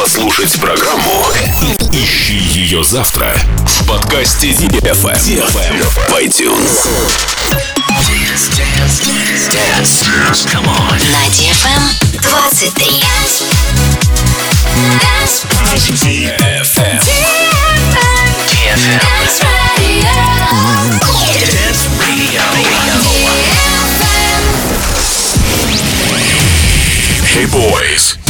послушать программу, ищи ее завтра в подкасте DFM, в iTunes. На DFM 23. DFM. DFM. Dance Radio. Hey boys.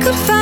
Could find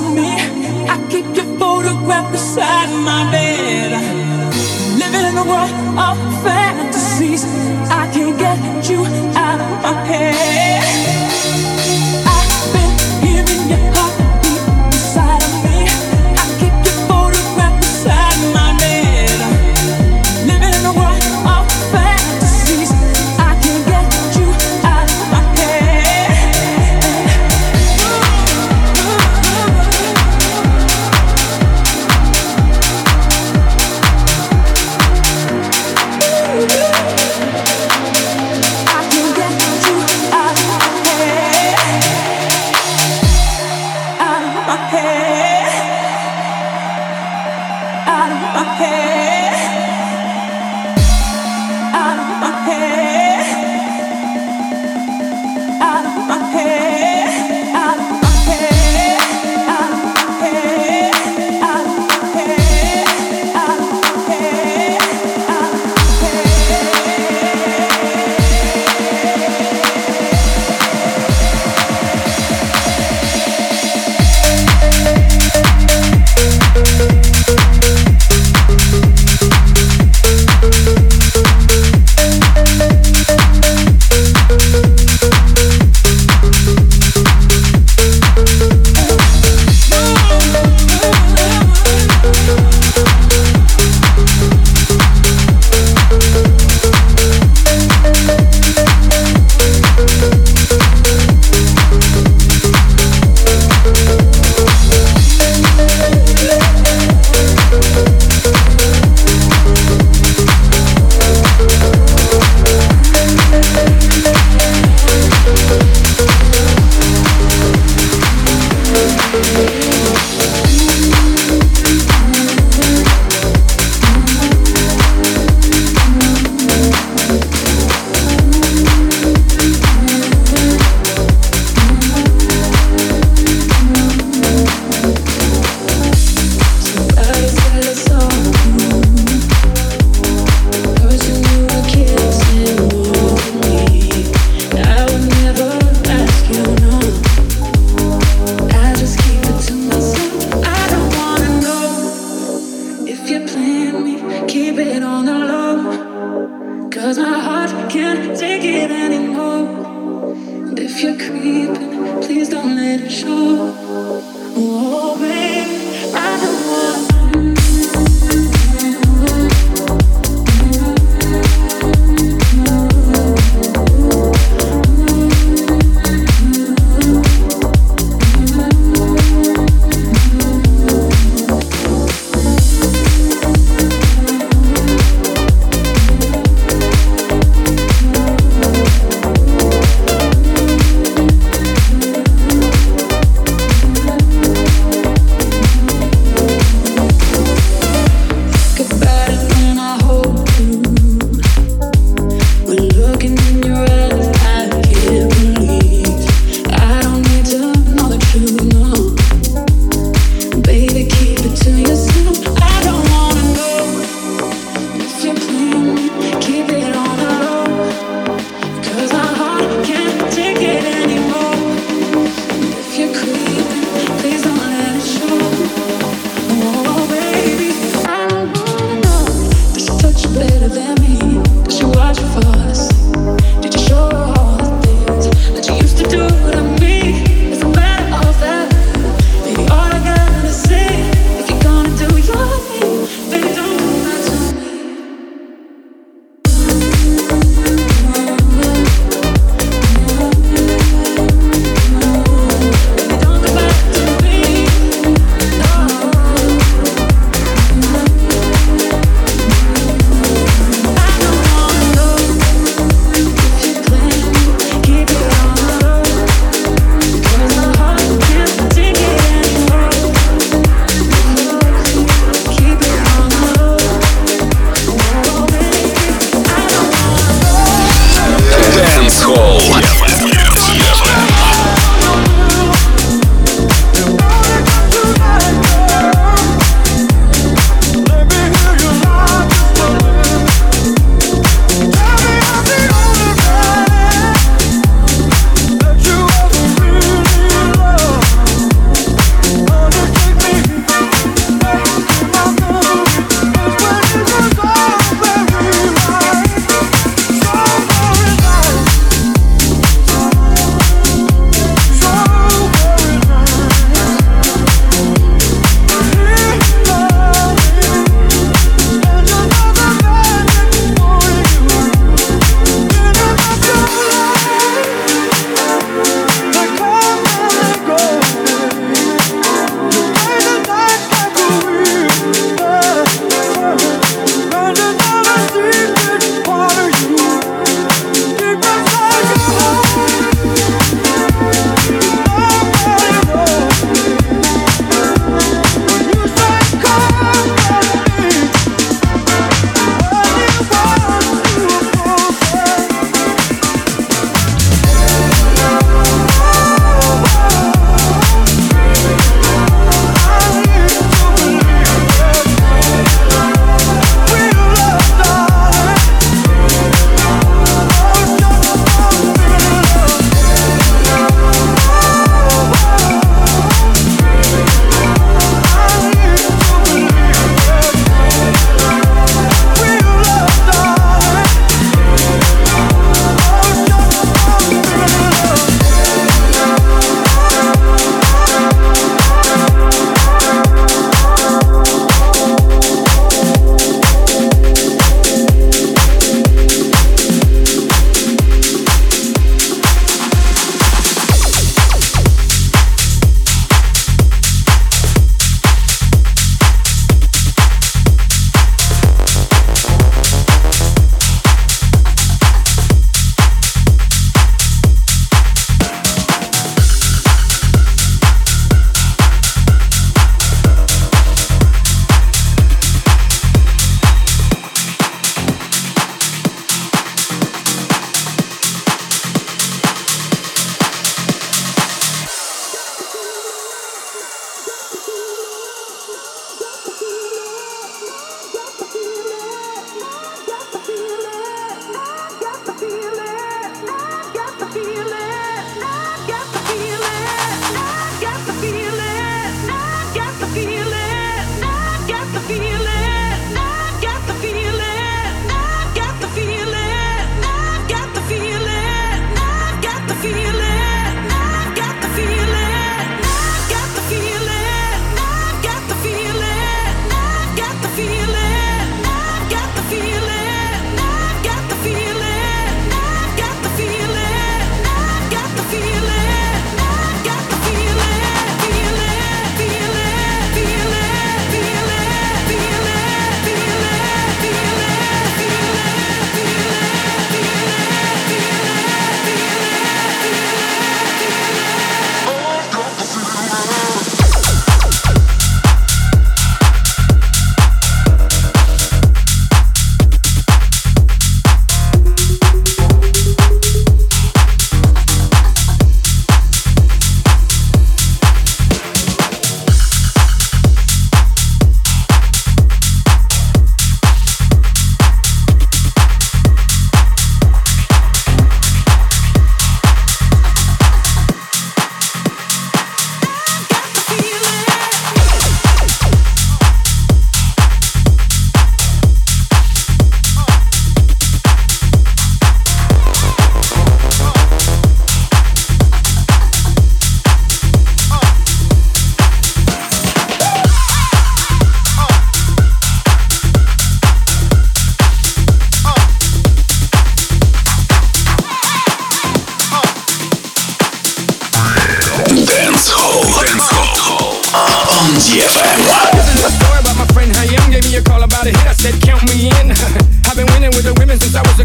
on me. I keep your photograph beside my bed. Living in a world of fantasies. I can't get you out of my head.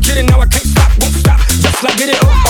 get it, now I can't stop, won't stop. Just like get it up.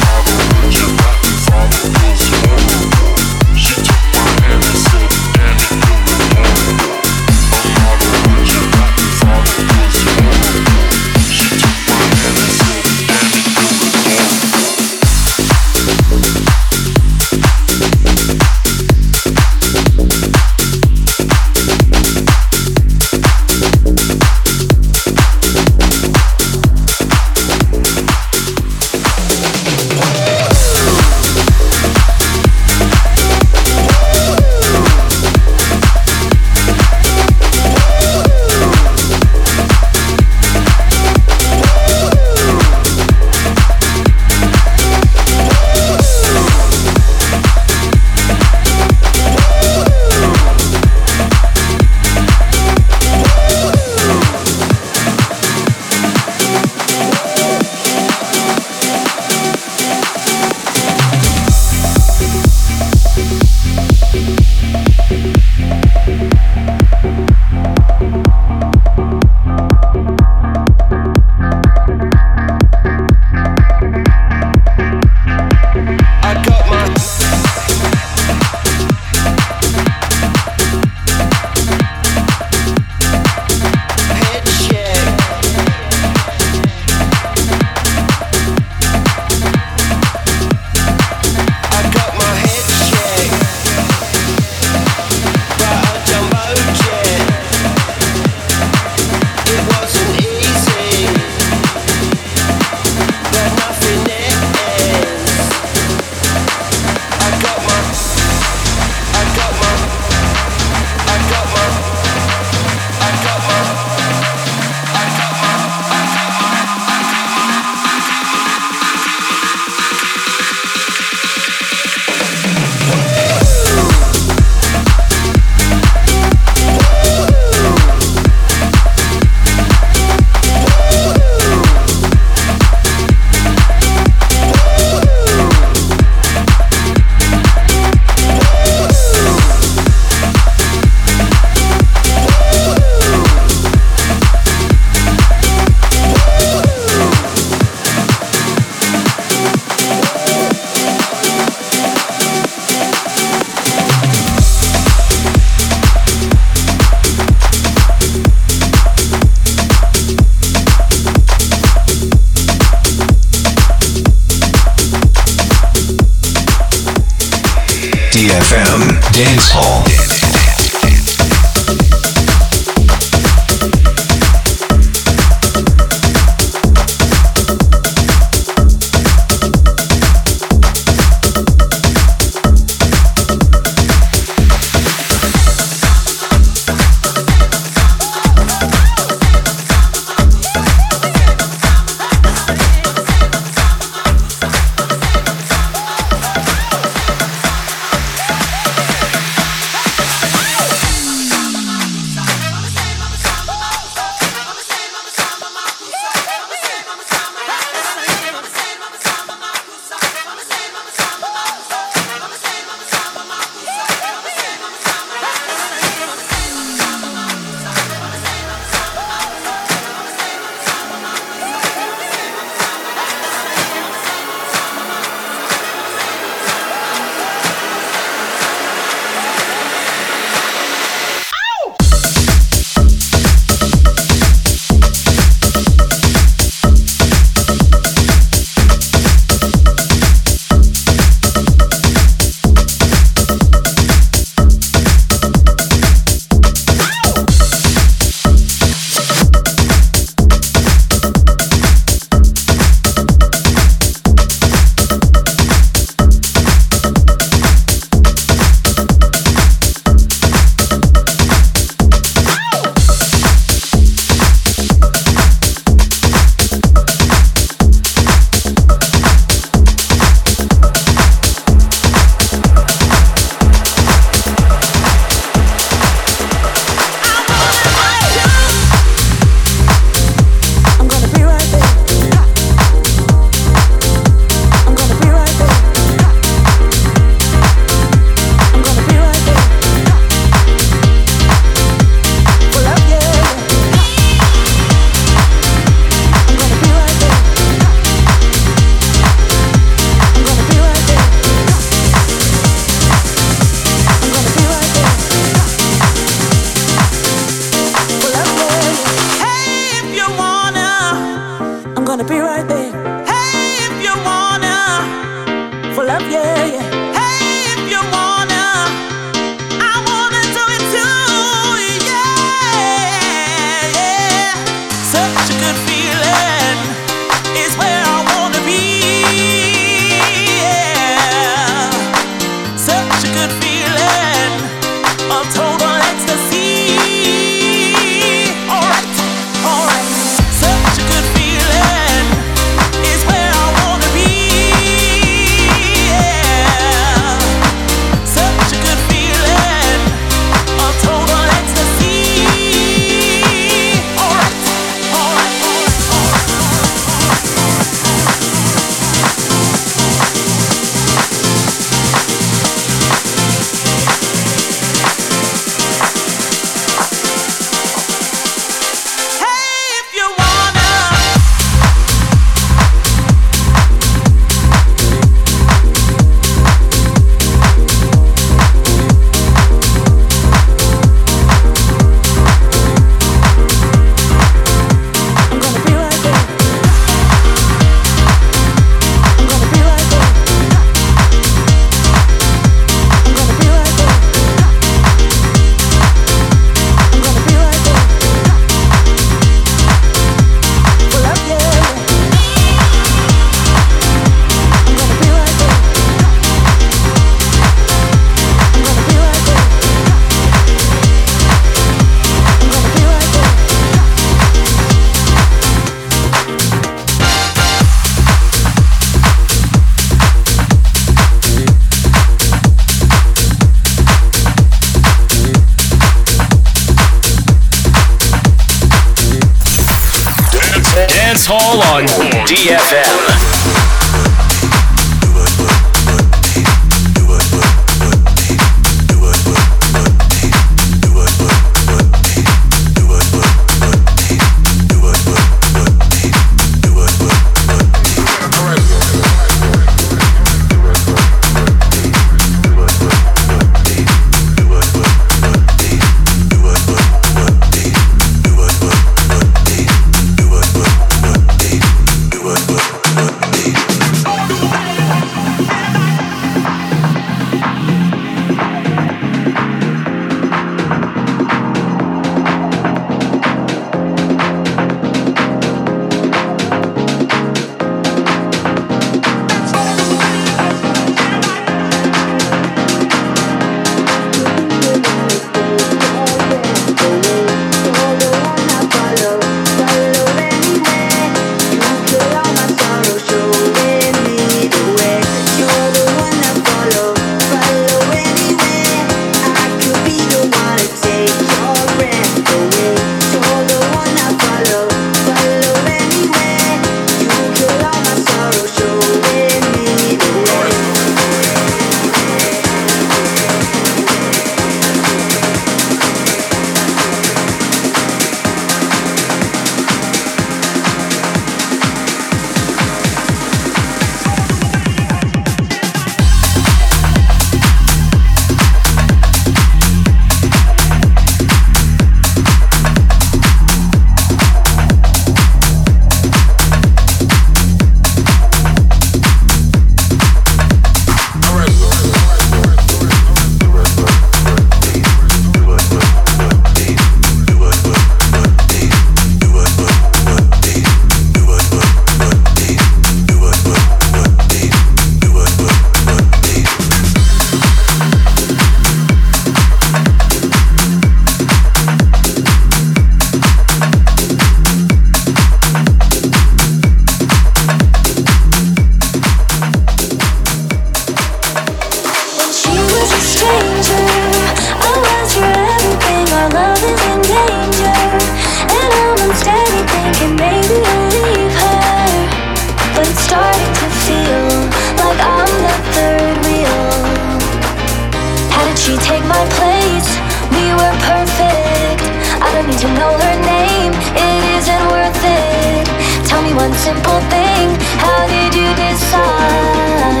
take my place? We were perfect. I don't need to know her name, it isn't worth it. Tell me one simple thing how did you decide?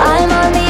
I'm on the